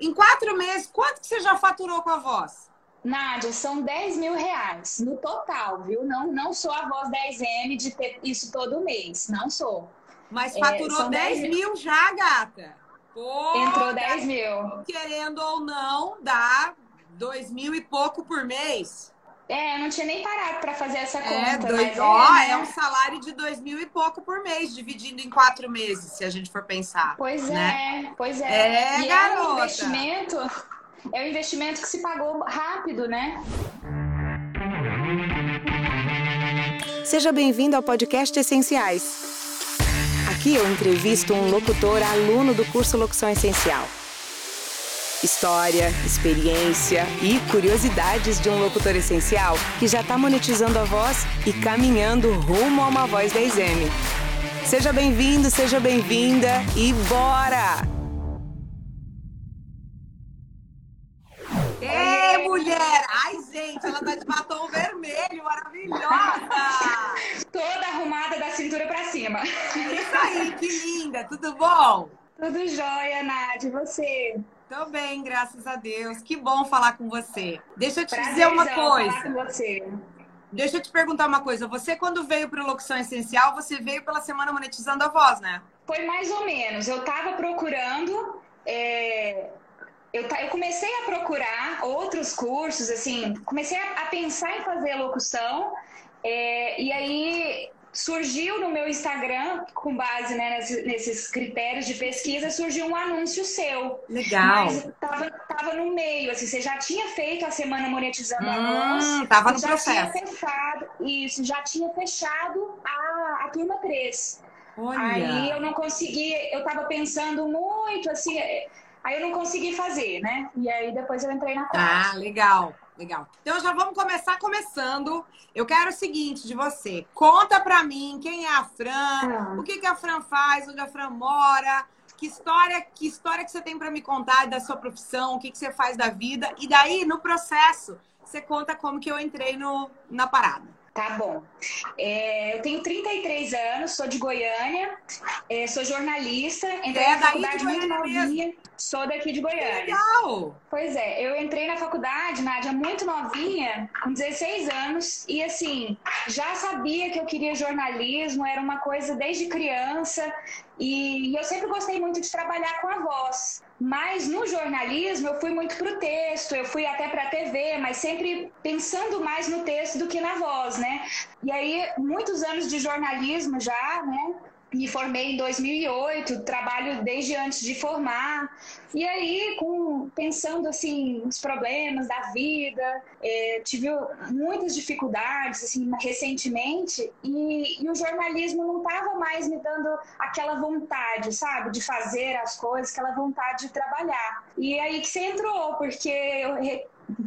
Em quatro meses, quanto que você já faturou com a voz? Nádia, são 10 mil reais no total, viu? Não, não sou a voz 10M de ter isso todo mês, não sou. Mas faturou é, 10, 10 mil já, gata. Pô, Entrou 10 mil. Querendo ou não, dá 2 mil e pouco por mês. É, eu não tinha nem parado para fazer essa é, conta. Dois, ó, é, né? é um salário de dois mil e pouco por mês, dividindo em quatro meses, se a gente for pensar. Pois né? é, pois é. É, e garota. É um investimento, é um investimento que se pagou rápido, né? Seja bem-vindo ao podcast Essenciais. Aqui eu entrevisto um locutor aluno do curso Locução Essencial História, experiência e curiosidades de um locutor essencial que já está monetizando a voz e caminhando rumo a uma voz 10M. Seja bem-vindo, seja bem-vinda e bora! Ei, mulher! Ai, gente, ela tá de batom vermelho, maravilhosa! Toda arrumada da cintura para cima. É isso aí, que linda! Tudo bom? Tudo jóia, Nádia. E você? Tô bem, graças a Deus. Que bom falar com você. Deixa eu te dizer uma coisa. Falar com você. Deixa eu te perguntar uma coisa. Você, quando veio para o Locução Essencial, você veio pela Semana Monetizando a Voz, né? Foi mais ou menos. Eu estava procurando. É... Eu, eu, comecei a procurar outros cursos, assim, comecei a, a pensar em fazer locução. É... e aí surgiu no meu Instagram, com base né, nesses critérios de pesquisa, surgiu um anúncio seu. Legal. Mas tava, tava no meio, assim, você já tinha feito a semana monetizando hum, anúncio. Tava no já processo. Tinha fechado, isso, já tinha fechado a, a turma 3. Olha. Aí eu não consegui, eu tava pensando muito, assim, aí eu não consegui fazer, né? E aí depois eu entrei na parte. Ah, legal. Legal. Então já vamos começar começando. Eu quero o seguinte de você. Conta pra mim quem é a Fran, ah. o que, que a Fran faz, onde a Fran mora, que história, que história que você tem para me contar da sua profissão, o que, que você faz da vida. E daí, no processo, você conta como que eu entrei no, na parada. Tá bom. É, eu tenho 33 anos, sou de Goiânia, é, sou jornalista, entrei é, na faculdade muito novinha. Mesmo. Sou daqui de Goiânia. Legal! Pois é, eu entrei na faculdade, Nádia, muito novinha, com 16 anos, e assim, já sabia que eu queria jornalismo, era uma coisa desde criança, e eu sempre gostei muito de trabalhar com a voz. Mas no jornalismo eu fui muito para o texto, eu fui até para a TV, mas sempre pensando mais no texto do que na voz, né? E aí, muitos anos de jornalismo já, né? Me formei em 2008, trabalho desde antes de formar. E aí, com, pensando assim, os problemas da vida, é, tive muitas dificuldades assim, recentemente, e, e o jornalismo não estava mais me dando aquela vontade, sabe, de fazer as coisas, aquela vontade de trabalhar. E aí que você entrou, porque eu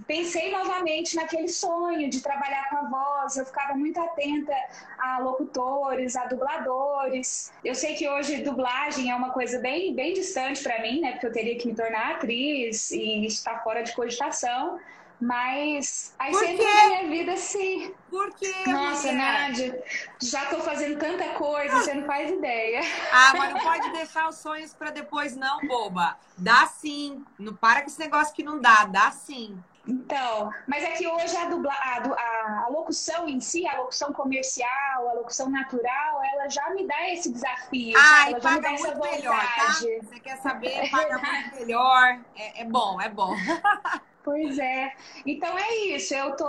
pensei novamente naquele sonho de trabalhar com a voz. Eu ficava muito atenta a locutores, a dubladores. Eu sei que hoje dublagem é uma coisa bem, bem distante para mim, né? Porque eu teria que me tornar atriz e está fora de cogitação. Mas aí Por sempre na minha vida sim. Por quê? Nossa, Nádia, já tô fazendo tanta coisa, você não faz ideia. Ah, mas não pode deixar os sonhos para depois, não, boba. Dá sim. Não para com esse negócio que não dá, dá sim. Então, mas é que hoje a, dubla, a, a, locução em si, a locução comercial, a locução natural, ela já me dá esse desafio. Ai, ela paga muito melhor, tá? Você quer saber, paga muito melhor. É, é bom, é bom. Pois é. Então é isso. Eu tô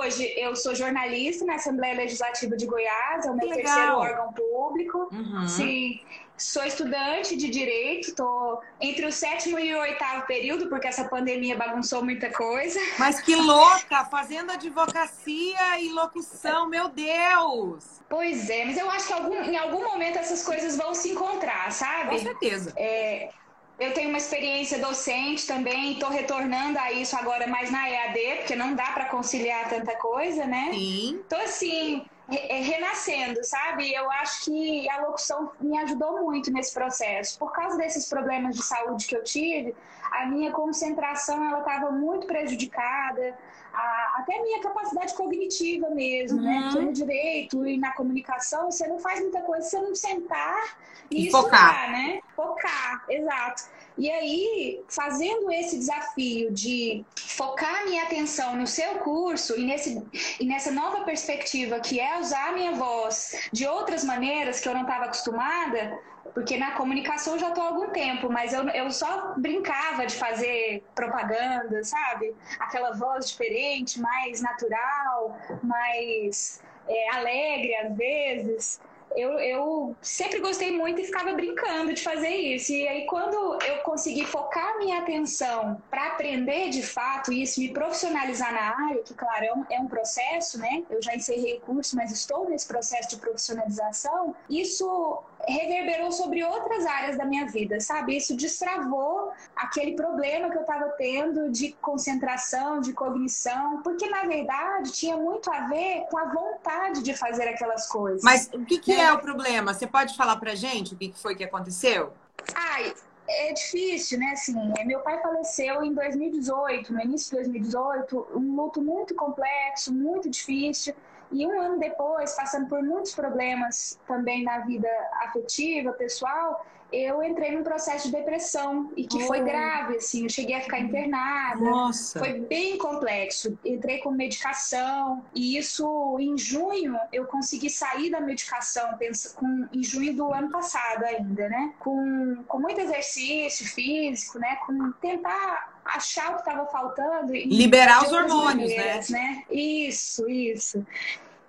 hoje eu sou jornalista na Assembleia Legislativa de Goiás, é o meu Legal. terceiro órgão público. Uhum. Sim. Sou estudante de direito, estou entre o sétimo e o oitavo período, porque essa pandemia bagunçou muita coisa. Mas que louca! Fazendo advocacia e locução, meu Deus! Pois é, mas eu acho que algum, em algum momento essas coisas vão se encontrar, sabe? Com certeza. É, eu tenho uma experiência docente também, estou retornando a isso agora mais na EAD, porque não dá para conciliar tanta coisa, né? Sim. Então, assim, é, renascendo, sabe? Eu acho que a locução me ajudou muito nesse processo. Por causa desses problemas de saúde que eu tive, a minha concentração ela estava muito prejudicada, a, até a minha capacidade cognitiva mesmo, né? uhum. né? Porque no direito e na comunicação você não faz muita coisa se você não sentar e, e focar, né? Focar, exato. E aí, fazendo esse desafio de focar minha atenção no seu curso e, nesse, e nessa nova perspectiva que é usar a minha voz de outras maneiras que eu não estava acostumada, porque na comunicação eu já estou há algum tempo, mas eu, eu só brincava de fazer propaganda, sabe? Aquela voz diferente, mais natural, mais é, alegre às vezes eu, eu sempre gostei muito e ficava brincando de fazer isso. E aí, quando eu consegui focar minha atenção para aprender de fato isso, me profissionalizar na área, que, claro, é um, é um processo, né? Eu já encerrei o curso, mas estou nesse processo de profissionalização. Isso reverberou sobre outras áreas da minha vida, sabe? Isso destravou aquele problema que eu estava tendo de concentração, de cognição, porque na verdade tinha muito a ver com a vontade de fazer aquelas coisas. Mas o que, que é, é o problema? Você pode falar pra gente o que foi que aconteceu? Ai, é difícil, né? Assim, é, meu pai faleceu em 2018, no início de 2018, um luto muito complexo, muito difícil. E um ano depois, passando por muitos problemas também na vida afetiva, pessoal, eu entrei num processo de depressão e que oh. foi grave, assim, eu cheguei a ficar internada. Nossa. Foi bem complexo. Entrei com medicação e isso em junho eu consegui sair da medicação, com, em junho do ano passado ainda, né? Com, com muito exercício físico, né? Com tentar achar o que estava faltando. Liberar os hormônios, né? né? Isso, isso.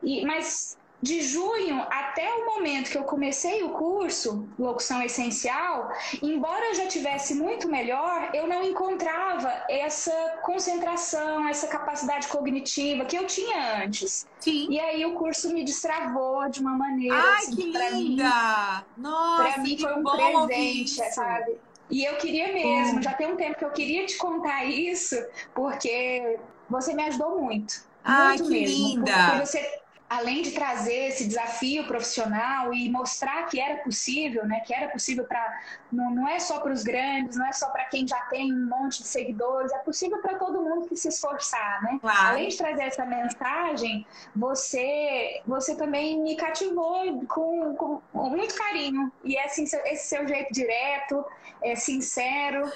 E, mas de junho até o momento que eu comecei o curso Locução Essencial, embora eu já tivesse muito melhor, eu não encontrava essa concentração, essa capacidade cognitiva que eu tinha antes. Sim. E aí o curso me destravou de uma maneira Ai, assim, que linda! Mim, Nossa, pra mim foi um presente, sabe? E eu queria mesmo, já tem um tempo que eu queria te contar isso, porque você me ajudou muito. Ai, muito que mesmo, linda! Porque você além de trazer esse desafio profissional e mostrar que era possível, né, que era possível para não, não é só para os grandes, não é só para quem já tem um monte de seguidores, é possível para todo mundo que se esforçar, né? Claro. Além de trazer essa mensagem, você você também me cativou com, com muito carinho e é assim, esse seu jeito direto, é sincero.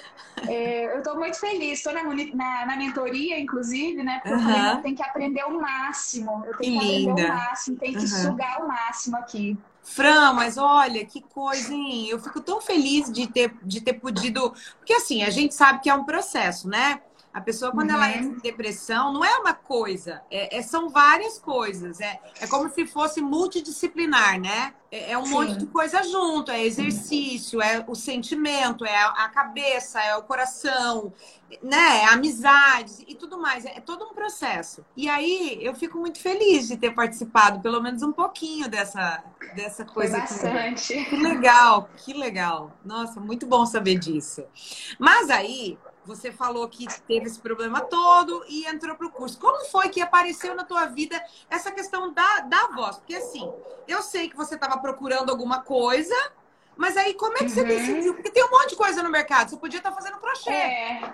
É, eu estou muito feliz, estou na, na, na, mentoria, inclusive, né? Porque uhum. eu tenho que aprender o máximo, eu tenho que, que aprender o máximo, tem que uhum. sugar o máximo aqui. Fran, mas olha que coisa, hein? Eu fico tão feliz de ter, de ter podido. Porque assim, a gente sabe que é um processo, né? A pessoa, quando uhum. ela entra em depressão, não é uma coisa, é, é, são várias coisas. É, é como se fosse multidisciplinar, né? É, é um Sim. monte de coisa junto. É exercício, é o sentimento, é a cabeça, é o coração, né? É amizades e tudo mais. É, é todo um processo. E aí eu fico muito feliz de ter participado, pelo menos um pouquinho dessa, dessa coisa. Foi bastante. Que legal, que legal. Nossa, muito bom saber disso. Mas aí você falou que teve esse problema todo e entrou para o curso. Como foi que apareceu na tua vida essa questão da, da voz? Porque assim, eu sei que você estava procurando alguma coisa, mas aí como é que você uhum. decidiu? Porque tem um monte de coisa no mercado. Você podia estar tá fazendo crochê. É.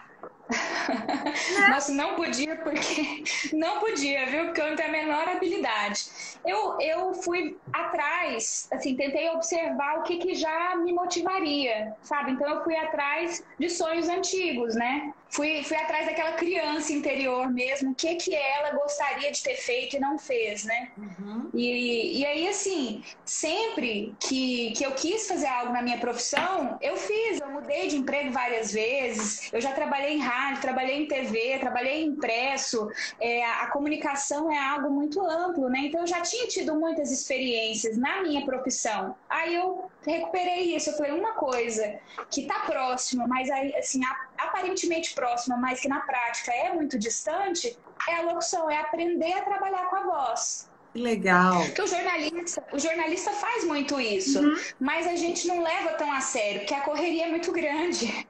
Nossa, não podia porque não podia, viu? Porque eu não tenho a menor habilidade. Eu, eu fui atrás, assim, tentei observar o que, que já me motivaria, sabe? Então eu fui atrás de sonhos antigos, né? Fui, fui atrás daquela criança interior mesmo, o que, que ela gostaria de ter feito e não fez, né? Uhum. E, e aí, assim, sempre que, que eu quis fazer algo na minha profissão, eu fiz, eu mudei de emprego várias vezes, eu já trabalhei em rádio, trabalhei em TV, trabalhei em impresso, é, a comunicação é algo muito amplo, né? Então eu já tinha tido muitas experiências na minha profissão. Aí eu recuperei isso, eu falei, uma coisa que está próxima, mas assim, aparentemente próxima, mas que na prática é muito distante, é a locução, é aprender a trabalhar com a voz. Que legal. Porque o jornalista, o jornalista faz muito isso, uhum. mas a gente não leva tão a sério, porque a correria é muito grande.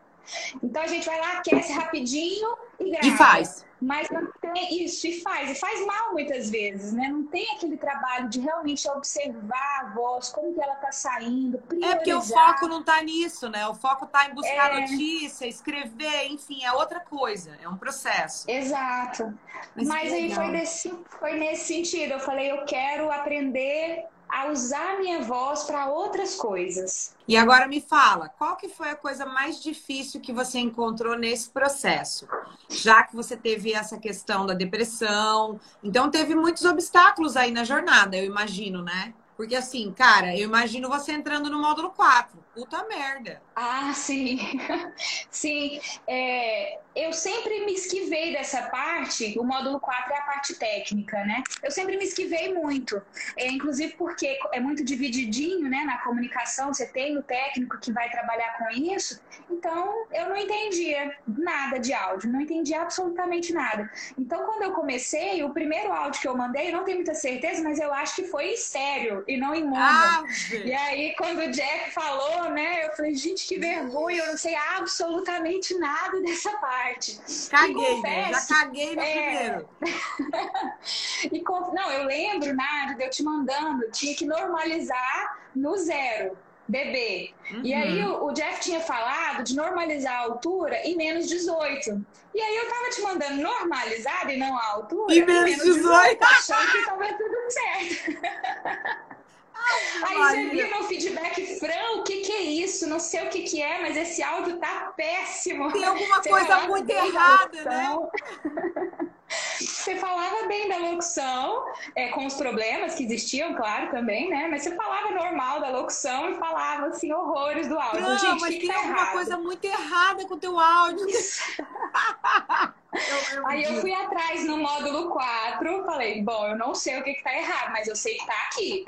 Então a gente vai lá, aquece rapidinho e grava. E faz. Mas não tem isso, e faz, e faz mal muitas vezes, né? Não tem aquele trabalho de realmente observar a voz, como que ela tá saindo, priorizar. É porque o foco não tá nisso, né? O foco tá em buscar é... notícia, escrever, enfim, é outra coisa, é um processo. Exato. Mas, Mas aí foi nesse, foi nesse sentido, eu falei, eu quero aprender a usar minha voz para outras coisas. E agora me fala, qual que foi a coisa mais difícil que você encontrou nesse processo? Já que você teve essa questão da depressão, então teve muitos obstáculos aí na jornada, eu imagino, né? Porque assim, cara, eu imagino você entrando no módulo 4. Puta merda. Ah, sim. sim. É, eu sempre me esquivei dessa parte. O módulo 4 é a parte técnica, né? Eu sempre me esquivei muito. É, inclusive porque é muito divididinho, né? Na comunicação, você tem o técnico que vai trabalhar com isso. Então, eu não entendia nada de áudio. Não entendia absolutamente nada. Então, quando eu comecei, o primeiro áudio que eu mandei, não tenho muita certeza, mas eu acho que foi estéreo e não em mono. Ah, e aí, quando o Jack falou, né? Eu falei, gente, que vergonha, eu não sei absolutamente nada dessa parte. Caguei, confesso, já caguei no é... primeiro. e Não, eu lembro, Nádia, eu te mandando, tinha que normalizar no zero. Bebê. Uhum. E aí o, o, Jeff tinha falado de normalizar a altura em menos 18. E aí eu tava te mandando normalizar e não a altura. E menos, menos 18. 18 achando que tava tudo certo. Aí você viu meu feedback, Fran, o que, que é isso? Não sei o que, que é, mas esse áudio tá péssimo. Tem alguma você coisa muito errada, né? Você falava bem da locução, é, com os problemas que existiam, claro, também, né? Mas você falava normal da locução e falava, assim, horrores do áudio. Não, Gente, mas que tem tá alguma errado? coisa muito errada com o teu áudio. Eu, eu Aí eu fui atrás no módulo 4, falei, bom, eu não sei o que, que tá errado, mas eu sei que tá aqui.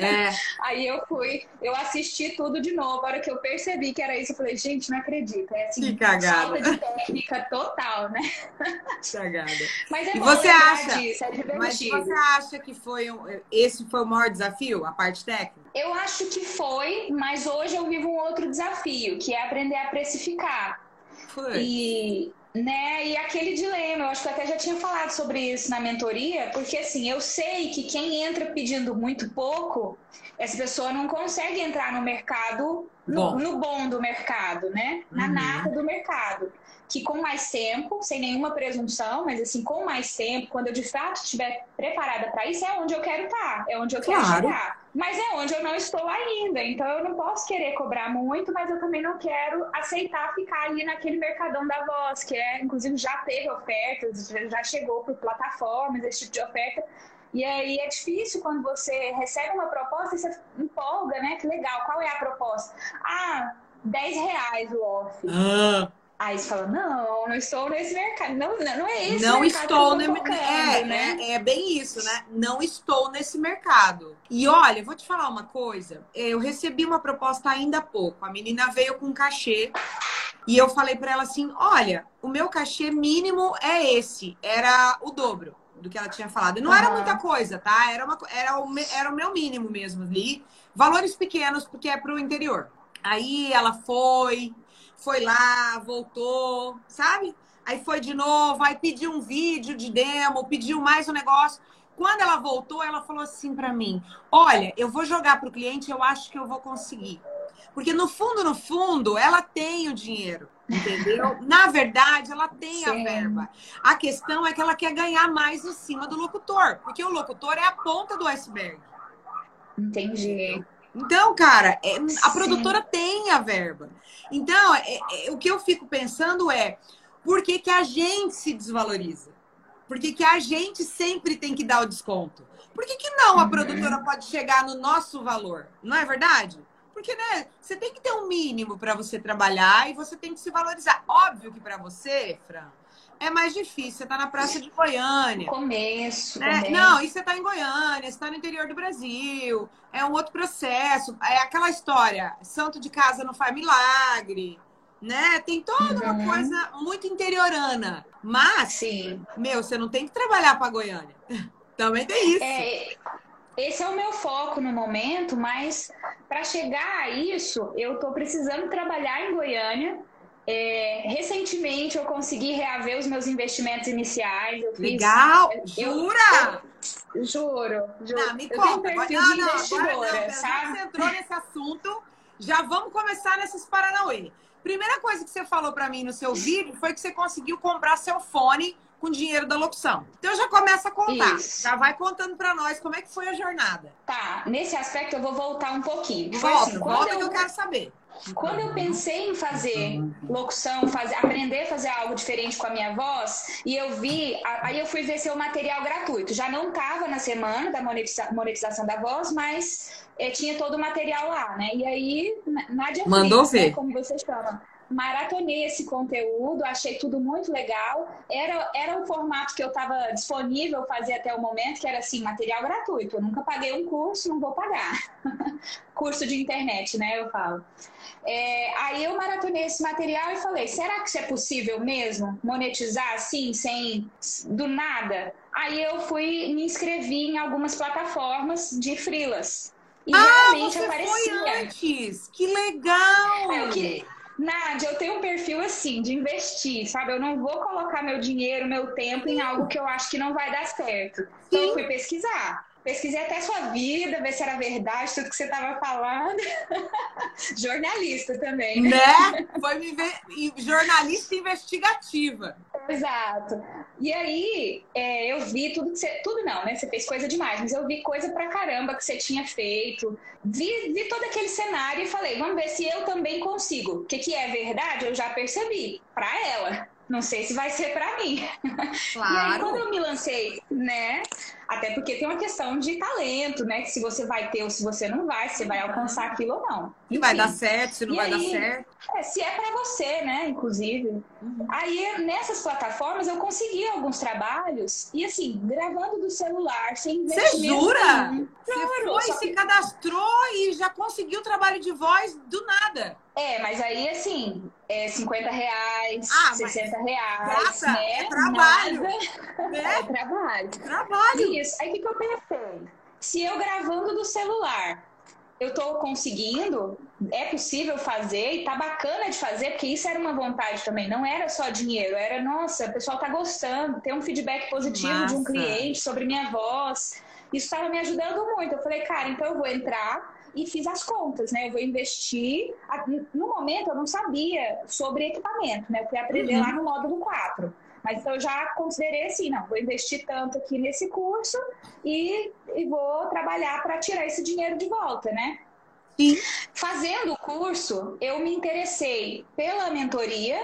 É. Aí eu fui, eu assisti tudo de novo. A hora que eu percebi que era isso, eu falei, gente, não acredito. É assim, que cagada. falta de técnica total, né? Cagada. Mas é e você acha, disso, é Mas você acha que foi um, esse foi o maior desafio, a parte técnica? Eu acho que foi, mas hoje eu vivo um outro desafio, que é aprender a precificar. Foi. E né? E aquele dilema, eu acho que eu até já tinha falado sobre isso na mentoria, porque assim, eu sei que quem entra pedindo muito pouco, essa pessoa não consegue entrar no mercado, no bom, no bom do mercado, né? Na uhum. nata do mercado que com mais tempo, sem nenhuma presunção, mas assim, com mais tempo, quando eu de fato estiver preparada para isso, é onde eu quero estar, é onde eu quero claro. chegar. Mas é onde eu não estou ainda. Então eu não posso querer cobrar muito, mas eu também não quero aceitar ficar ali naquele mercadão da voz, que é, inclusive, já teve ofertas, já chegou por plataformas, esse tipo de oferta. E aí é difícil quando você recebe uma proposta e você empolga, né? Que legal, qual é a proposta? Ah, 10 reais o off. Ah. Aí você fala, não, não estou nesse mercado. Não, não é esse não mercado estou que eu focando, é, né? É, é, bem isso, né? Não estou nesse mercado. E olha, vou te falar uma coisa. Eu recebi uma proposta ainda há pouco. A menina veio com um cachê e eu falei para ela assim: olha, o meu cachê mínimo é esse. Era o dobro do que ela tinha falado. Não uhum. era muita coisa, tá? Era, uma, era, o, era o meu mínimo mesmo ali. Valores pequenos, porque é pro interior. Aí ela foi, foi lá, voltou, sabe? Aí foi de novo, aí pediu um vídeo de demo, pediu mais um negócio. Quando ela voltou, ela falou assim para mim: Olha, eu vou jogar para o cliente, eu acho que eu vou conseguir. Porque no fundo, no fundo, ela tem o dinheiro, entendeu? Na verdade, ela tem Sim. a verba. A questão é que ela quer ganhar mais em cima do locutor, porque o locutor é a ponta do iceberg. Entendi. Então, cara, é, a produtora tem a verba. Então, é, é, o que eu fico pensando é por que, que a gente se desvaloriza? Por que, que a gente sempre tem que dar o desconto? Por que, que não a uhum. produtora pode chegar no nosso valor? Não é verdade? Porque, né, você tem que ter um mínimo para você trabalhar e você tem que se valorizar. Óbvio que para você, Fran, é mais difícil. Você está na Praça de Goiânia. Começo, né? Não, e você está em Goiânia, você está no interior do Brasil. É um outro processo. É aquela história, santo de casa não faz milagre. Né? Tem toda uhum. uma coisa muito interiorana. Mas, Sim. meu, você não tem que trabalhar para Goiânia. Também tem isso. É, esse é o meu foco no momento, mas para chegar a isso, eu estou precisando trabalhar em Goiânia É, recentemente eu consegui reaver os meus investimentos iniciais. Eu Legal! Jura? Eu, juro, juro. Não, me eu conta. Tenho um não, investidora, agora não, sabe? Você entrou nesse assunto, já vamos começar nesses Paranauê. Primeira coisa que você falou para mim no seu vídeo foi que você conseguiu comprar seu fone com dinheiro da locução. Então já começa a contar. Isso. Já vai contando para nós como é que foi a jornada. Tá, nesse aspecto eu vou voltar um pouquinho. Volta, assim, volta eu... que eu quero saber. Quando eu pensei em fazer locução, fazer, aprender a fazer algo diferente com a minha voz, e eu vi, aí eu fui ver seu material gratuito. Já não estava na semana da monetiza, monetização da voz, mas é, tinha todo o material lá, né? E aí, Nádia Mandou Freitas, ver. Né, como você chama maratonei esse conteúdo, achei tudo muito legal. Era, era um formato que eu estava disponível fazer até o momento, que era assim, material gratuito. Eu nunca paguei um curso, não vou pagar. curso de internet, né? Eu falo. É, aí eu maratonei esse material e falei: será que isso é possível mesmo? Monetizar assim, sem do nada? Aí eu fui me inscrevi em algumas plataformas de freelas. E ah, realmente você aparecia. Foi antes! Que legal! É, eu queria Nádia, eu tenho um perfil assim, de investir, sabe? Eu não vou colocar meu dinheiro, meu tempo em algo que eu acho que não vai dar certo. Então, eu fui pesquisar. Pesquisei até sua vida, ver se era verdade tudo que você estava falando. Jornalista também. Né? Foi me ver... jornalista investigativa. Exato. E aí, é, eu vi tudo que você. Tudo não, né? Você fez coisa demais, mas eu vi coisa pra caramba que você tinha feito. Vi, vi todo aquele cenário e falei, vamos ver se eu também consigo. O que, que é verdade, eu já percebi. Pra ela. Não sei se vai ser para mim. Claro. E aí, quando eu me lancei, né? Até porque tem uma questão de talento, né? Que se você vai ter ou se você não vai, se vai alcançar aquilo ou não. Se vai dar certo, se não e vai aí, dar certo. É, se é para você, né? Inclusive. Uhum. Aí, nessas plataformas, eu consegui alguns trabalhos e, assim, gravando do celular, sem. Você jura? Você foi, que... se cadastrou e já conseguiu trabalho de voz do nada. É, mas aí, assim, é 50 reais, ah, 60 reais, graça, né? É trabalho. Né? É trabalho. Trabalho. Isso. Aí, o que, que eu pensei? Se eu gravando do celular, eu tô conseguindo, é possível fazer e tá bacana de fazer, porque isso era uma vontade também, não era só dinheiro, era, nossa, o pessoal tá gostando, ter um feedback positivo Massa. de um cliente sobre minha voz. Isso estava me ajudando muito. Eu falei, cara, então eu vou entrar e fiz as contas, né? Eu vou investir. No momento eu não sabia sobre equipamento, né? Eu fui aprender uhum. lá no módulo 4. Mas então eu já considerei assim, não, vou investir tanto aqui nesse curso e, e vou trabalhar para tirar esse dinheiro de volta, né? Sim. Fazendo o curso, eu me interessei pela mentoria,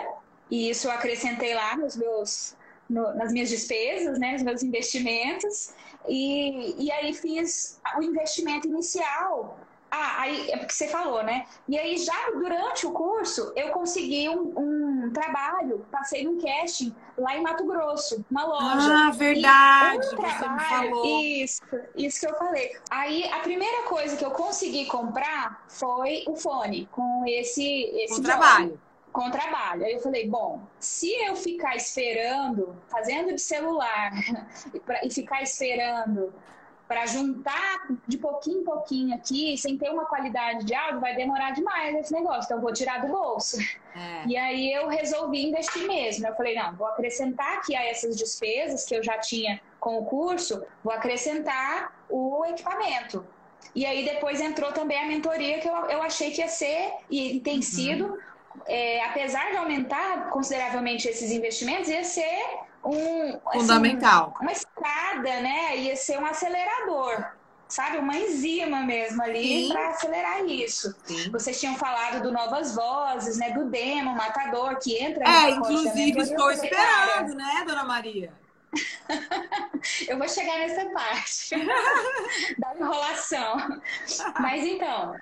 e isso eu acrescentei lá nos meus, no, nas minhas despesas, né, nos meus investimentos, e, e aí fiz o investimento inicial ah, aí é porque você falou, né? E aí, já durante o curso, eu consegui um, um trabalho, passei num casting lá em Mato Grosso, uma loja. Ah, verdade. E um trabalho, isso, isso que eu falei. Aí, a primeira coisa que eu consegui comprar foi o fone com esse, esse um trabalho. Com trabalho. Aí eu falei, bom, se eu ficar esperando, fazendo de celular e ficar esperando para juntar de pouquinho em pouquinho aqui, sem ter uma qualidade de áudio, vai demorar demais esse negócio. Então, eu vou tirar do bolso. É. E aí eu resolvi investir mesmo. Eu falei, não, vou acrescentar aqui a essas despesas que eu já tinha com o curso, vou acrescentar o equipamento. E aí depois entrou também a mentoria que eu, eu achei que ia ser, e, tem uhum. sido, é, apesar de aumentar consideravelmente esses investimentos, ia ser um assim, fundamental. Assim, uma escada, né? Ia ser um acelerador. Sabe, uma enzima mesmo ali para acelerar isso. Sim. Vocês tinham falado do Novas Vozes, né? Do demo, Matador, que entra É, inclusive estou esperando, né, dona Maria? eu vou chegar nessa parte da enrolação. Mas então,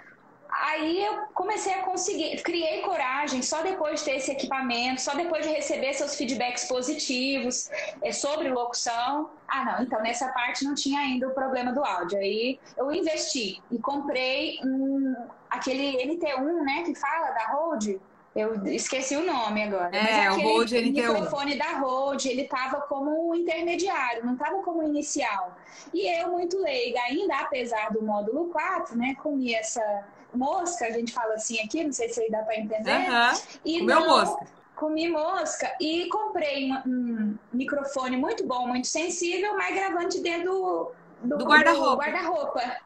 Aí eu comecei a conseguir, criei coragem só depois de ter esse equipamento, só depois de receber seus feedbacks positivos é, sobre locução. Ah, não, então nessa parte não tinha ainda o problema do áudio. Aí eu investi e comprei um, aquele NT1, né, que fala da Rode. Eu esqueci o nome agora. É, o Rode NT1. O microfone da Rode, ele estava como um intermediário, não estava como inicial. E eu, muito leiga, ainda apesar do módulo 4, né, comi essa mosca, a gente fala assim aqui, não sei se aí dá para entender. Uhum. E Comeu não, mosca. Comi mosca e comprei um, um, microfone muito bom, muito sensível, mas gravante dentro do, do guarda-roupa. Guarda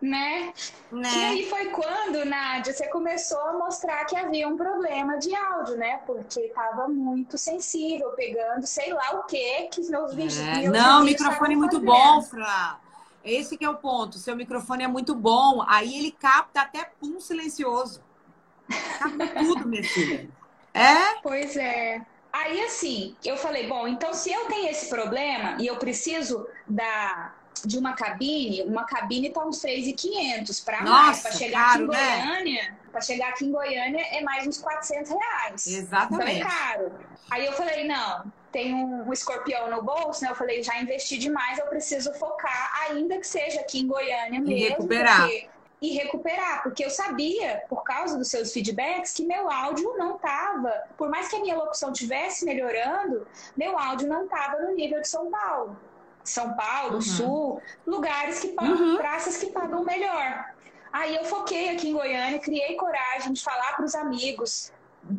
né? né? E aí foi quando, Nádia, você começou a mostrar que havia um problema de áudio, né? Porque estava muito sensível, pegando sei lá o que que os meus vídeos. É. Não, microfone é muito bom, Fra. Esse que é o ponto. Seu microfone é muito bom. Aí ele capta até pum silencioso. Capta tudo, minha filha. É? Pois é. Aí assim, eu falei, bom, então se eu tenho esse problema e eu preciso da de uma cabine, uma cabine tá uns 3.500 para mais. Para chegar caro, aqui em né? Goiânia, né? para chegar aqui em Goiânia é mais uns 400 reais. Exatamente. Então é caro. Aí eu falei, não, tem um, um escorpião no bolso, né? Eu falei, já investi demais, eu preciso focar, ainda que seja aqui em Goiânia mesmo. E recuperar. Porque e recuperar, porque eu sabia, por causa dos seus feedbacks, que meu áudio não estava, por mais que a minha locução tivesse melhorando, meu áudio não estava no nível de São Paulo. São Paulo, uhum. Sul, lugares que pagam, uhum. praças que pagam melhor. Aí eu foquei aqui em Goiânia, criei coragem de falar para os amigos,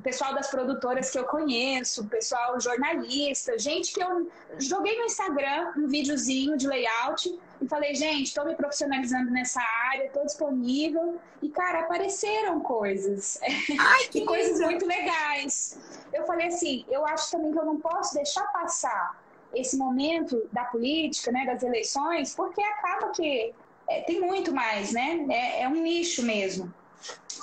pessoal das produtoras que eu conheço, pessoal jornalista, gente que eu joguei no Instagram um videozinho de layout e falei, gente, estou me profissionalizando nessa área, estou disponível. E, cara, apareceram coisas. Ai, que coisas muito legais. Eu falei assim, eu acho também que eu não posso deixar passar esse momento da política, né, das eleições, porque acaba que é, tem muito mais, né? É, é um nicho mesmo.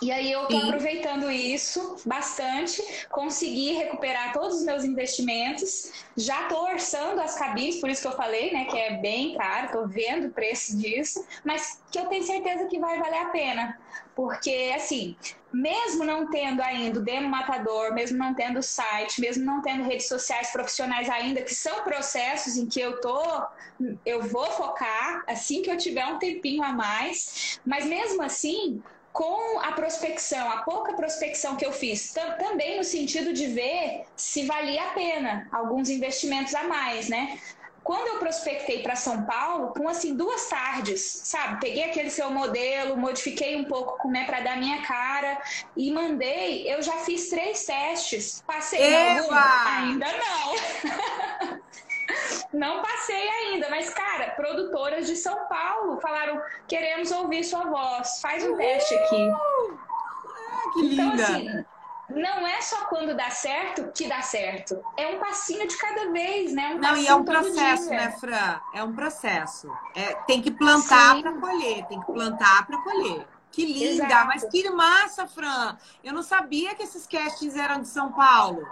E aí eu tô aproveitando isso bastante, consegui recuperar todos os meus investimentos, já tô orçando as cabines, por isso que eu falei, né, que é bem caro, tô vendo o preço disso, mas que eu tenho certeza que vai valer a pena. Porque, assim, mesmo não tendo ainda o demo matador, mesmo não tendo site, mesmo não tendo redes sociais profissionais ainda, que são processos em que eu tô, eu vou focar assim que eu tiver um tempinho a mais, mas mesmo assim, com a prospecção, a pouca prospecção que eu fiz, também no sentido de ver se valia a pena alguns investimentos a mais, né? Quando eu prospectei para São Paulo, com assim duas tardes, sabe? Peguei aquele seu modelo, modifiquei um pouco né, para dar minha cara e mandei. Eu já fiz três testes. Passei Eva! Ainda não. Não passei ainda, mas, cara, produtoras de São Paulo falaram: queremos ouvir sua voz, faz um teste aqui. Ah, que então, linda! Assim, não é só quando dá certo que dá certo. É um passinho de cada vez, né? Um não, e é um processo, né, Fran? É um processo. É, tem que plantar para colher, tem que plantar para colher. Que linda! Exato. Mas que massa, Fran! Eu não sabia que esses castings eram de São Paulo.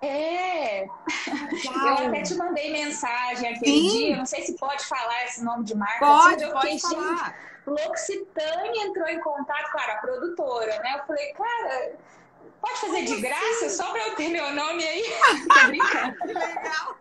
É. Eu até te mandei mensagem aquele Sim. dia, não sei se pode falar esse nome de marca. Pode, assim, pode falar. L'Occitânia entrou em contato, claro, a produtora, né? Eu falei, cara, pode fazer de graça assim? só para eu ter meu nome aí? Tô brincando. Legal.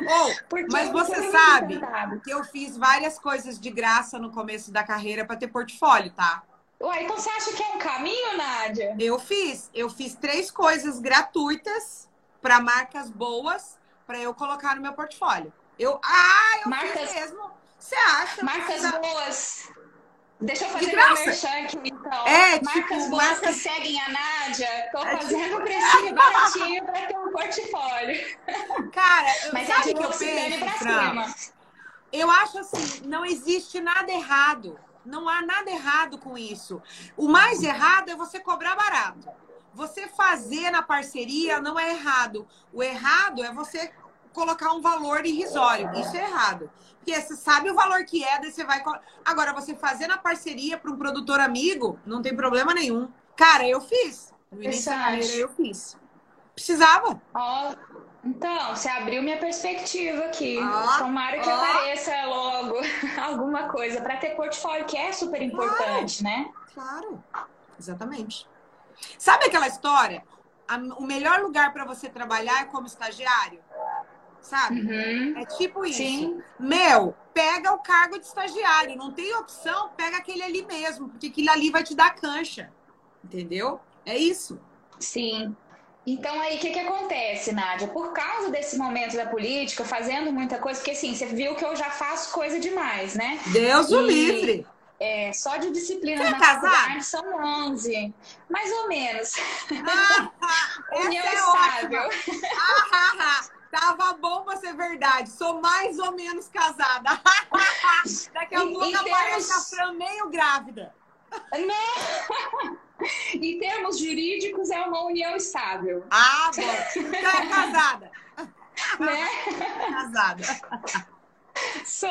Oh, mas você sabe que eu fiz várias coisas de graça no começo da carreira para ter portfólio, tá? Ué, então você acha que é um caminho, Nádia? Eu fiz. Eu fiz três coisas gratuitas para marcas boas para eu colocar no meu portfólio. Eu, ah, eu marcas... fiz mesmo. Você acha? Marcas precisa... boas. Deixa eu fazer meu merchan aqui, então. É, marcas tipo, boas marcas... que seguem a Nádia. Tô é, fazendo tipo... precinho baratinho para ter um portfólio. Cara, eu, Mas sabe é que eu penso, Fran? Eu acho assim, não existe nada errado não há nada errado com isso. O mais errado é você cobrar barato. Você fazer na parceria não é errado. O errado é você colocar um valor irrisório. Isso é errado. Porque você sabe o valor que é, daí você vai. Agora, você fazer na parceria para um produtor amigo, não tem problema nenhum. Cara, eu fiz. No início da carreira, eu fiz. Precisava. Ó, então, você abriu minha perspectiva aqui. Ah, Tomara que ah. apareça logo alguma coisa para ter portfólio, que é super importante, claro, né? Claro, exatamente. Sabe aquela história? o melhor lugar para você trabalhar é como estagiário? Sabe? Uhum. É tipo isso. Sim. Meu, pega o cargo de estagiário. Não tem opção, pega aquele ali mesmo, porque aquilo ali vai te dar cancha. Entendeu? É isso. Sim. Então, aí, o que, que acontece, Nádia? Por causa desse momento da política, fazendo muita coisa, porque assim, você viu que eu já faço coisa demais, né? Deus e... o livre! É, só de disciplina Você é casada? são 11. Mais ou menos. Ah, União essa é estável. Ah, ah, ah. Tava bom pra ser verdade. Sou mais ou menos casada. Daqui a pouco aparece termos- a Fran meio grávida. Não. em termos jurídicos, é uma união estável. Ah, bom. Então é casada. Né? Casada. Sou.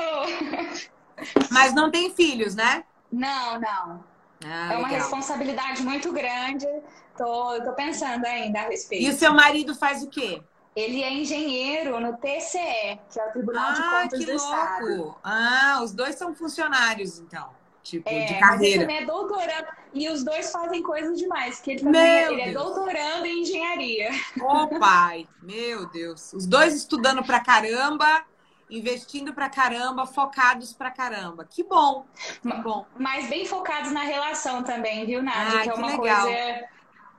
Mas não tem filhos, né? Não, não. Ah, é uma legal. responsabilidade muito grande. Tô, tô pensando ainda a E respeito. o seu marido faz o quê? Ele é engenheiro no TCE, que é o Tribunal de Ah, Contas que do Estado. louco. Ah, os dois são funcionários, então. Tipo, É, de mas ele carreira. também é doutorando. E os dois fazem coisas demais, que ele também Meu ele é Deus. doutorando em engenharia. Ô, pai, meu Deus. Os dois estudando pra caramba, investindo pra caramba, focados pra caramba. Que bom, que bom. Mas bem focados na relação também, viu, Nádia? Ai, que é que uma legal. coisa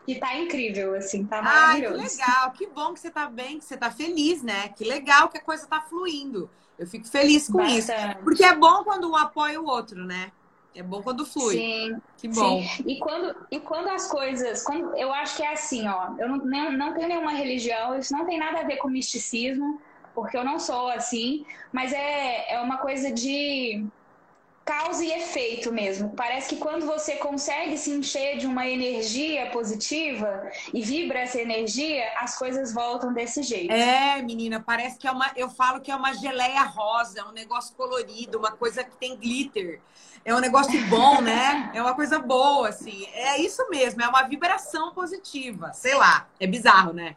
que tá incrível, assim, tá Ai, que maravilhoso. legal. Que bom que você tá bem, que você tá feliz, né? Que legal que a coisa tá fluindo. Eu fico feliz com isso. Bastante. Porque é bom quando um apoia o outro, né? É bom quando flui. Sim, Que bom. sim. E quando, e quando as coisas. Quando, eu acho que é assim, ó. Eu não, não, não tenho nenhuma religião, isso não tem nada a ver com misticismo, porque eu não sou assim, mas é, é uma coisa de causa e efeito mesmo. Parece que quando você consegue se encher de uma energia positiva e vibra essa energia, as coisas voltam desse jeito. É, menina, parece que é uma. Eu falo que é uma geleia rosa, é um negócio colorido, uma coisa que tem glitter. É um negócio bom, né? É uma coisa boa, assim. É isso mesmo, é uma vibração positiva. Sei lá, é bizarro, né?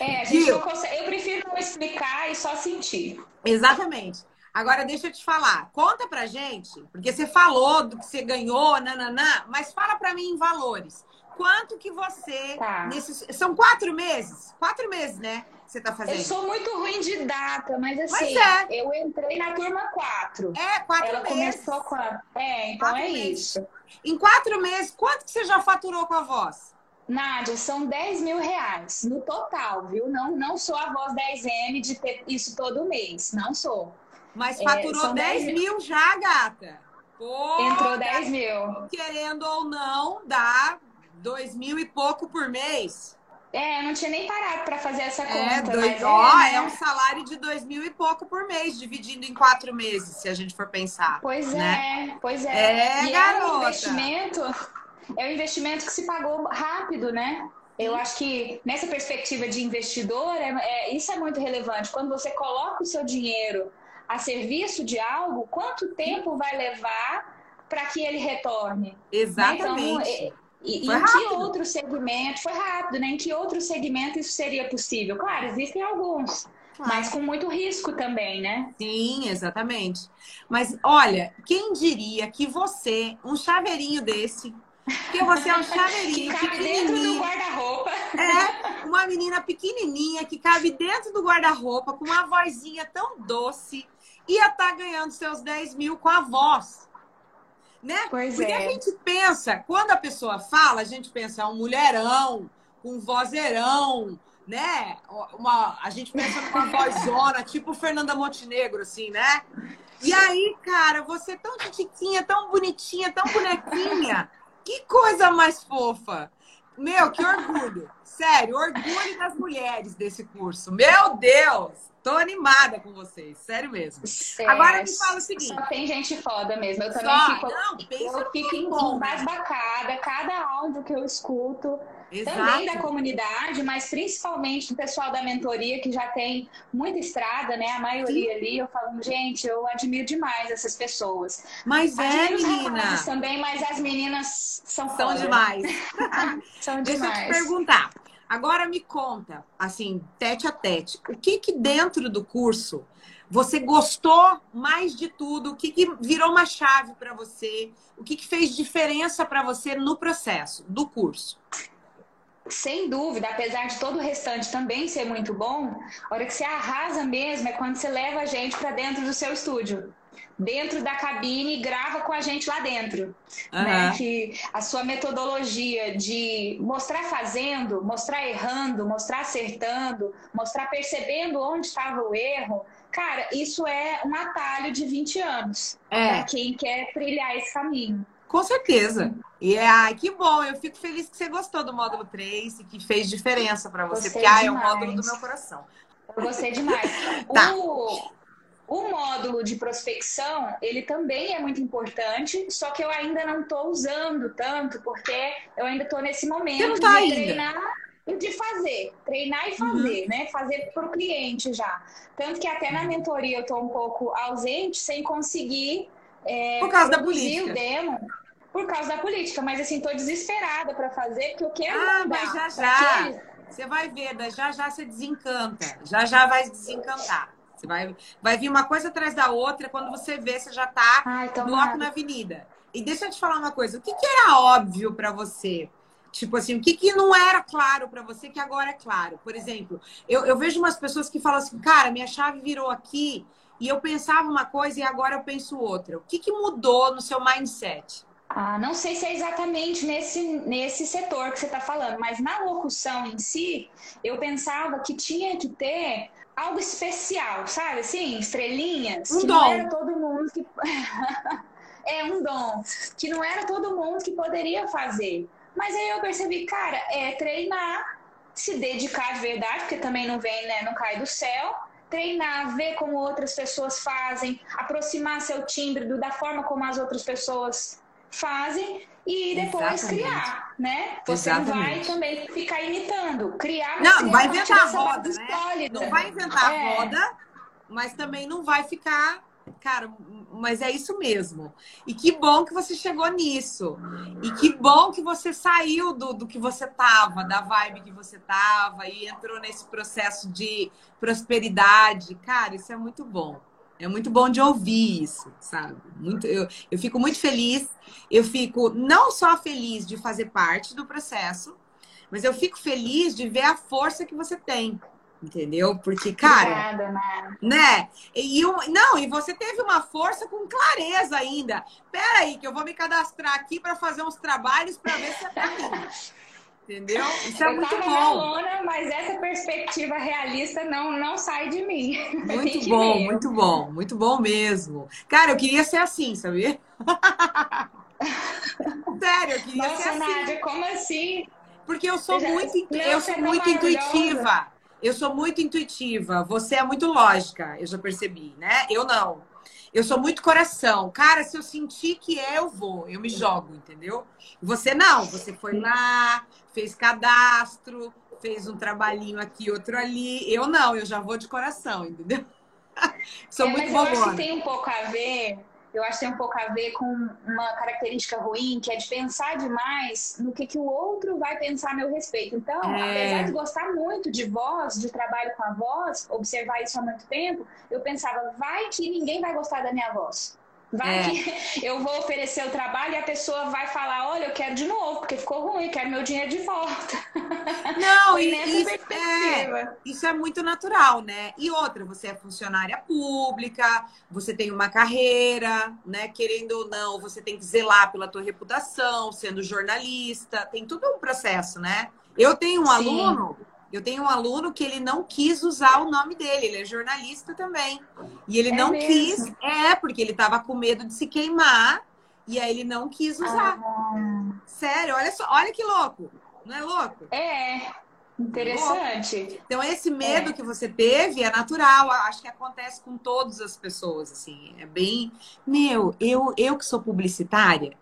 É, a gente Viu? não consegue. Eu prefiro não explicar e só sentir. Exatamente. Agora, deixa eu te falar. Conta pra gente, porque você falou do que você ganhou, nananã, mas fala pra mim em valores. Quanto que você. Tá. Nesses, são quatro meses? Quatro meses, né? Você tá fazendo. Eu sou muito ruim de data, mas assim, Mas eu entrei na turma 4. É, quatro Ela meses. começou com a... É, então Quatro é meses. isso. Em quatro meses, quanto que você já faturou com a voz? Nádia, são 10 mil reais no total, viu? Não, não sou a voz 10M de ter isso todo mês. Não sou. Mas É, faturou são 10 dez mil já, gata. Pô, Entrou 10 mil. querendo ou não, dá dois mil e pouco por mês. É, não tinha nem parado pra fazer essa É, conta. dois, mas ó, né? é um salário de dois mil e pouco por mês, dividindo em quatro meses, se a gente for pensar. Pois né? é, pois é. É, e é um garota. investimento, é um investimento que se pagou rápido, né? Eu acho que nessa perspectiva de investidor, é, é- isso é muito relevante. Quando você coloca o seu dinheiro a serviço de algo, quanto tempo vai levar para que ele retorne? né? Exatamente. Então, e, e em que outro segmento, foi rápido, né? Em que outro segmento isso seria possível? Claro, existem alguns, mas com muito risco também, né? Sim, exatamente. Mas olha, quem diria que você, um chaveirinho desse, porque você é um Que chaveirinho cabe dentro do guarda-roupa. é uma menina pequenininha que cabe dentro do guarda-roupa com uma vozinha tão doce, ia estar ganhando seus 10 mil com a voz. Né? Pois Porque a é. gente pensa, quando a pessoa fala, a gente pensa, é um mulherão, com um vozeirão, né? Uma, a gente pensa numa vozona, tipo Fernanda Montenegro, assim, né? E aí, cara, você tão titiquinha, tão bonitinha, tão bonequinha. Que coisa mais fofa. Meu, que orgulho. Sério, orgulho das mulheres desse curso. Meu Deus! Tô animada com vocês, sério mesmo. Agora me fala o seguinte. Só tem gente foda mesmo. Eu também Só, fico. não, pensa eu fico que em- bom, né? embasbacada. Cada áudio que eu escuto, também da Exato. comunidade, mas principalmente do pessoal da mentoria, que já tem muita estrada, né? A maioria ali, eu falo, gente, eu admiro demais essas pessoas. Mas é, Admiro os menina. também, mas as meninas são São foda. demais. São Deixa eu te demais. perguntar. Agora me conta, assim, tete a tete, o que que dentro do curso você gostou mais de tudo? O que que virou uma chave para você? O que que fez diferença para você no processo do curso? Sem dúvida, apesar de todo o restante também ser muito bom, a hora que você arrasa mesmo é quando você leva a gente para dentro do seu estúdio. Dentro da cabine e grava com a gente lá dentro. Uhum. Né? Que a sua metodologia de mostrar fazendo, mostrar errando, mostrar acertando, mostrar percebendo onde estava o erro, cara, isso é um atalho de 20 anos é. para quem quer trilhar esse caminho. Com certeza. E é, ai, que bom. Eu fico feliz que você gostou do módulo 3 e que fez diferença para você, Gostei porque ah, é o módulo do meu coração. Eu gostei demais. tá. o, o módulo de prospecção, ele também é muito importante, só que eu ainda não estou usando tanto, porque eu ainda estou nesse momento tá de ainda. treinar de fazer, treinar e fazer, uhum. né? Fazer para o cliente já. Tanto que até na mentoria eu estou um pouco ausente, sem conseguir é, por causa da política. o demo. Por causa da política, mas assim, tô desesperada para fazer, porque eu quero ah, mas já já. Você vai ver, já já você desencanta. Já já vai desencantar. Você vai, vai vir uma coisa atrás da outra, quando você vê, você já tá Ai, bloco na avenida. E deixa eu te falar uma coisa, o que, que era óbvio para você? Tipo assim, o que, que não era claro para você que agora é claro? Por exemplo, eu, eu vejo umas pessoas que falam assim, cara, minha chave virou aqui e eu pensava uma coisa e agora eu penso outra. O que, que mudou no seu mindset? Ah, não sei se é exatamente nesse, nesse setor que você está falando, mas na locução em si, eu pensava que tinha que ter algo especial, sabe? Assim, estrelinhas. Um que dom. Não era todo mundo que. é um dom. Que não era todo mundo que poderia fazer. Mas aí eu percebi, cara, é treinar, se dedicar de verdade, porque também não vem, né? Não cai do céu treinar, ver como outras pessoas fazem, aproximar seu timbre do, da forma como as outras pessoas fazem e depois Exatamente. criar, né? Você Exatamente. vai também ficar imitando, criar. Não, vai inventar a roda, né? Não vai inventar é. a roda, mas também não vai ficar Cara, mas é isso mesmo. E que bom que você chegou nisso. E que bom que você saiu do, do que você tava, da vibe que você tava e entrou nesse processo de prosperidade. Cara, isso é muito bom. É muito bom de ouvir isso, sabe? Muito, eu, eu fico muito feliz. Eu fico não só feliz de fazer parte do processo, mas eu fico feliz de ver a força que você tem. Entendeu? Porque, cara. Obrigada, né? E, não, e você teve uma força com clareza ainda. Pera aí, que eu vou me cadastrar aqui para fazer uns trabalhos para ver se é pra mim. Entendeu? Isso é eu muito bom. Lona, mas essa perspectiva realista não, não sai de mim. Muito bom, muito bom, muito bom mesmo. Cara, eu queria ser assim, sabia? Sério, eu queria Nossa, ser assim. Nádia, como assim? Porque eu sou já... muito, eu sou muito intuitiva. Eu sou muito intuitiva, você é muito lógica, eu já percebi, né? Eu não. Eu sou muito coração. Cara, se eu sentir que é, eu vou, eu me jogo, entendeu? Você não, você foi lá, fez cadastro, fez um trabalhinho aqui, outro ali. Eu não, eu já vou de coração, entendeu? sou é, muito mas Eu acho que tem um pouco a ver eu acho que tem um pouco a ver com uma característica ruim, que é de pensar demais no que, que o outro vai pensar a meu respeito. Então, é. apesar de gostar muito de voz, de trabalho com a voz, observar isso há muito tempo, eu pensava, vai que ninguém vai gostar da minha voz. Vai é. que eu vou oferecer o trabalho e a pessoa vai falar, olha, eu quero de novo, porque ficou ruim, quero meu dinheiro de volta. Não, e isso é, isso é muito natural, né? E outra, você é funcionária pública, você tem uma carreira, né? Querendo ou não, você tem que zelar pela tua reputação, sendo jornalista, tem tudo um processo, né? Eu tenho um Sim. aluno eu tenho um aluno que ele não quis usar o nome dele, ele é jornalista também. E ele é não mesmo? quis, é, porque ele estava com medo de se queimar, e aí ele não quis usar. Ah. Sério, olha só, olha que louco. Não é louco? É. Interessante. Então, esse medo é. que você teve é natural. Acho que acontece com todas as pessoas, assim. É bem. Meu, eu, eu que sou publicitária,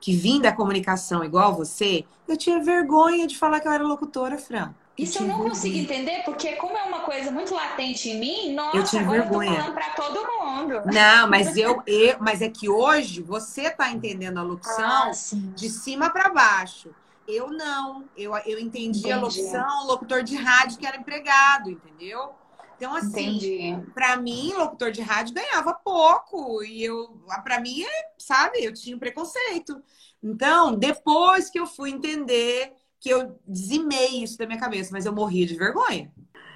que vim da comunicação igual você, eu tinha vergonha de falar que eu era locutora, Fran. Isso eu não consigo entender, porque como é uma coisa muito latente em mim, nossa, eu agora vergonha. eu tô falando pra todo mundo. Não, mas eu, eu mas é que hoje você tá entendendo a locução ah, de cima para baixo. Eu não. Eu, eu entendi, entendi, a locução, locutor de rádio que era empregado, entendeu? Então, assim, para mim, locutor de rádio ganhava pouco. E eu, para mim, sabe, eu tinha um preconceito. Então, depois que eu fui entender que eu dizimei isso da minha cabeça, mas eu morria de vergonha.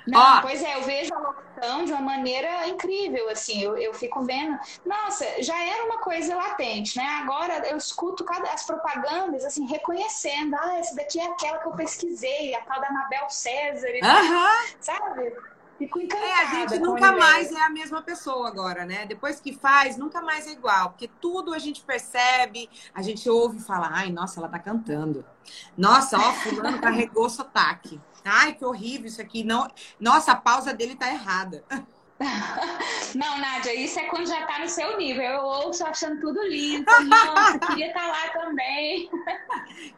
Não, Ó, pois é, eu vejo a locução de uma maneira incrível, assim, eu, eu fico vendo, nossa, já era uma coisa latente, né? Agora eu escuto cada, as propagandas, assim, reconhecendo, ah, essa daqui é aquela que eu pesquisei, a tal da Anabel César, uh -huh. sabe? Fico encantada. É, a gente nunca mais é a mesma pessoa agora, né? Depois que faz, nunca mais é igual. Porque tudo a gente percebe, a gente ouve falar, ai, nossa, ela tá cantando. Nossa, ó, fulano carregou sotaque. Ai, que horrível isso aqui. Não... Nossa, a pausa dele tá errada. Não, Nádia, isso é quando já tá no seu nível. Eu ouço achando tudo lindo. Nossa, queria estar tá lá também.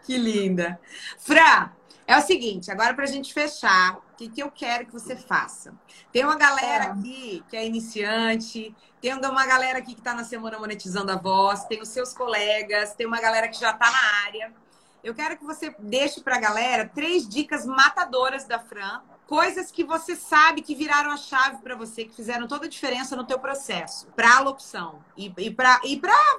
Que linda. Fran, é o seguinte, agora para a gente fechar, o que, que eu quero que você faça? Tem uma galera é. aqui que é iniciante, tem uma galera aqui que está na semana monetizando a voz, tem os seus colegas, tem uma galera que já está na área. Eu quero que você deixe para a galera três dicas matadoras da Fran, coisas que você sabe que viraram a chave para você, que fizeram toda a diferença no teu processo, para a locução e, e para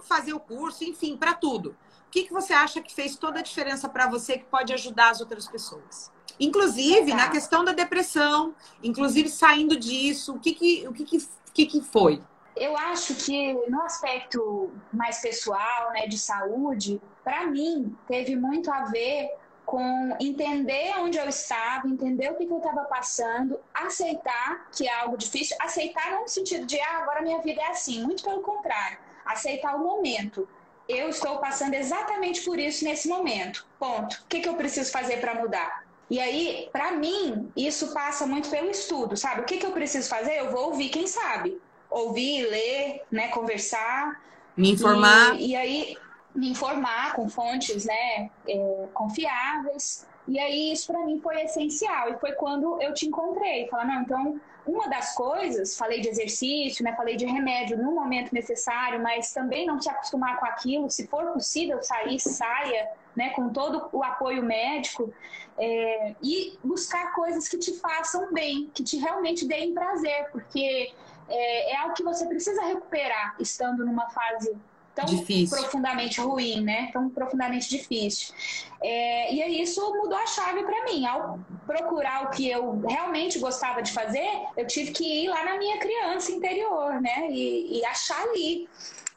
fazer o curso, enfim, para tudo. O que, que você acha que fez toda a diferença para você que pode ajudar as outras pessoas? Inclusive, na questão da depressão, inclusive saindo disso, o que, que, o que, que, que, que foi? Eu acho que no aspecto mais pessoal, né, de saúde, para mim, teve muito a ver com entender onde eu estava, entender o que, que eu estava passando, aceitar que é algo difícil, aceitar não no sentido de, ah, agora minha vida é assim, muito pelo contrário, aceitar o momento eu estou passando exatamente por isso nesse momento. Ponto. O que, que eu preciso fazer para mudar? E aí, para mim, isso passa muito pelo estudo, sabe? O que, que eu preciso fazer? Eu vou ouvir quem sabe. Ouvir, ler, né, conversar. Me informar. E, e aí, me informar com fontes né, é, confiáveis. E aí, isso para mim foi essencial. E foi quando eu te encontrei. Falar, não, então, uma das coisas, falei de exercício, né, falei de remédio no momento necessário, mas também não se acostumar com aquilo, se for possível sair, saia, né, com todo o apoio médico, é, e buscar coisas que te façam bem, que te realmente deem prazer, porque é, é algo que você precisa recuperar estando numa fase tão difícil. profundamente ruim, né? Tão profundamente difícil. É, e aí isso mudou a chave para mim. Ao procurar o que eu realmente gostava de fazer, eu tive que ir lá na minha criança interior, né? E, e achar ali.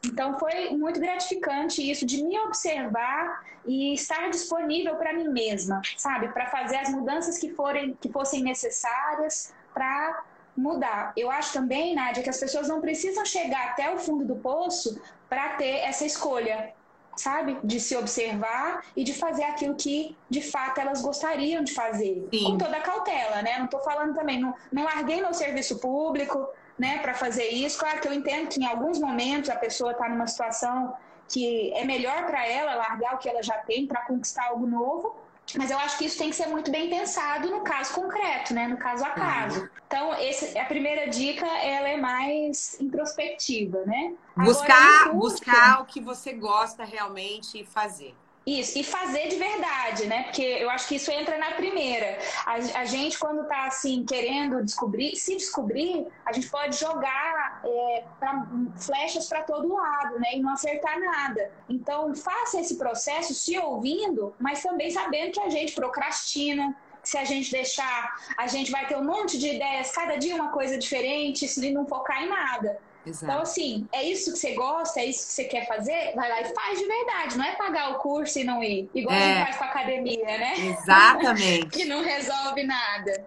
Então foi muito gratificante isso de me observar e estar disponível para mim mesma, sabe? Para fazer as mudanças que forem que fossem necessárias para mudar. Eu acho também, Nádia, que as pessoas não precisam chegar até o fundo do poço para ter essa escolha, sabe? De se observar e de fazer aquilo que de fato elas gostariam de fazer. Sim. Com toda a cautela, né? Não estou falando também, não, não larguei meu serviço público, né, para fazer isso. Claro que eu entendo que em alguns momentos a pessoa está numa situação que é melhor para ela largar o que ela já tem para conquistar algo novo, mas eu acho que isso tem que ser muito bem pensado no caso concreto, né? No caso a caso. Então, esse, a primeira dica, ela é mais introspectiva, né? Buscar, buscar o que você gosta realmente e fazer. Isso, e fazer de verdade, né? Porque eu acho que isso entra na primeira. A, a gente, quando tá assim, querendo descobrir, se descobrir, a gente pode jogar é, pra, flechas para todo lado, né? E não acertar nada. Então, faça esse processo se ouvindo, mas também sabendo que a gente procrastina, se a gente deixar, a gente vai ter um monte de ideias, cada dia uma coisa diferente, se não focar em nada. Exato. Então, assim, é isso que você gosta, é isso que você quer fazer? Vai lá e faz de verdade. Não é pagar o curso e não ir. Igual é. a gente faz com a academia, né? Exatamente. que não resolve nada.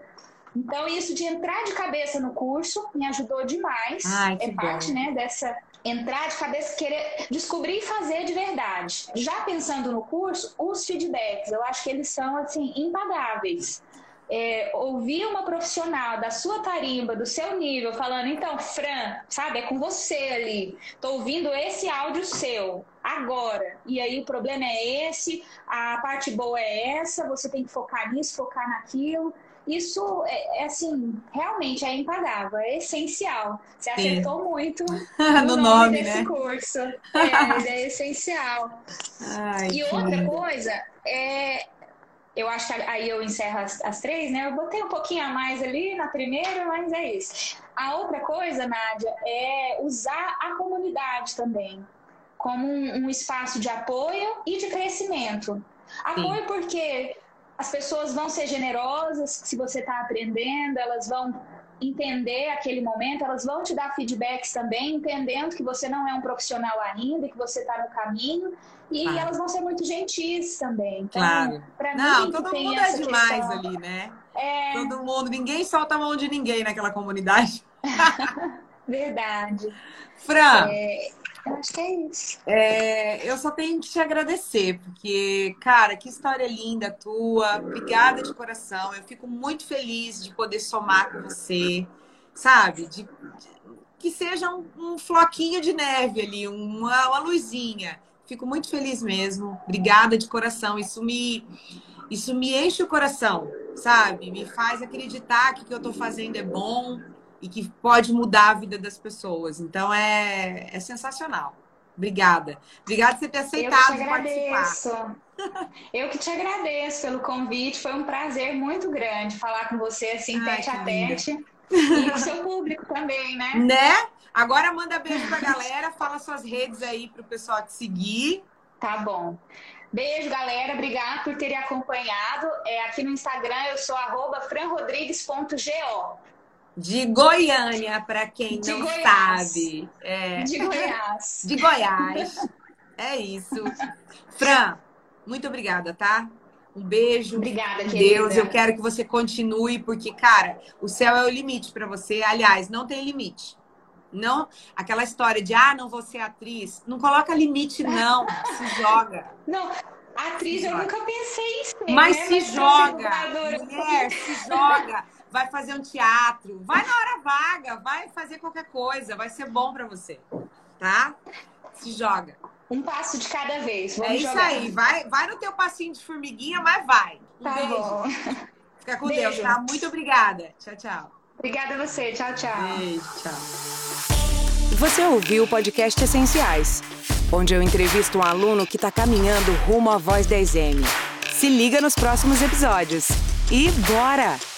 Então, isso de entrar de cabeça no curso me ajudou demais. Ai, é parte, né, dessa entrar de cabeça, querer descobrir e fazer de verdade. Já pensando no curso, os feedbacks, eu acho que eles são assim impagáveis é, ouvir uma profissional da sua tarimba, do seu nível, falando, então, Fran, sabe, é com você ali, tô ouvindo esse áudio seu, agora. E aí o problema é esse, a parte boa é essa, você tem que focar nisso, focar naquilo. Isso é, é assim, realmente é impagável, é essencial. Você Sim. acertou muito no, no nome, nome, desse né? curso. É, é essencial. Ai, e outra coisa é eu acho que aí eu encerro as, as, três, né? Eu botei um pouquinho a mais ali na primeira, mas é isso. A outra coisa, Nádia, é usar a comunidade também como um, um espaço de apoio e de crescimento. Apoio Sim. porque as pessoas vão ser generosas se você está aprendendo, elas vão entender aquele momento, elas vão te dar feedbacks também, entendendo que você não é um profissional ainda, que você está no caminho, e claro. elas vão ser muito gentis também. Então, claro. Não, mim, todo mundo é demais questão, ali, né? É... Todo mundo, ninguém solta a mão de ninguém naquela comunidade. Verdade. Fran, é, eu acho que é isso. É, eu só tenho que te agradecer, porque, cara, que história linda tua. Obrigada de coração. Eu fico muito feliz de poder somar com você, sabe? De, de que seja um, um, floquinho de neve ali, uma, uma luzinha. Fico muito feliz mesmo. Obrigada de coração. Isso me, isso me enche o coração, sabe? Me faz acreditar que o que eu estou fazendo é bom e que pode mudar a vida das pessoas. Então é, é sensacional. Obrigada. Obrigada por você ter aceitado Eu participar. Eu que te agradeço pelo convite. Foi um prazer muito grande falar com você assim, Ai, tete a tete. E o seu público também, né? Né? Agora manda beijo pra galera, fala suas redes aí pro pessoal te seguir. Tá bom. Beijo, galera. Obrigada por terem acompanhado. É, aqui no Instagram eu sou arroba franrodrigues.go. De Goiânia, para quem de não Goiás. sabe. É. De Goiás. De Goiás. É isso. Fran, muito obrigada, tá? Um beijo. Obrigada, querida. Deus, eu quero que você continue, porque, cara, o céu é o limite para você. Aliás, não tem limite. Não, aquela história de, ah, não vou ser atriz. Não coloca limite, não. se joga. Não, atriz se eu joga. nunca pensei em ser. Mas né? se Mas joga. Mulher, se joga vai fazer um teatro, vai na hora vaga, vai fazer qualquer coisa, vai ser bom para você, tá? Se joga. Um passo de cada vez. Vamos é isso jogar. aí, vai, vai no teu passinho de formiguinha, mas vai. Um tá beijo. bom. Fica com beijo. Deus, tá? Muito obrigada. Tchau, tchau. Obrigada a você. Tchau, tchau. Beijo, tchau. Você ouviu o podcast Essenciais, onde eu entrevisto um aluno que está caminhando rumo à Voz 10M. Se liga nos próximos episódios. E bora!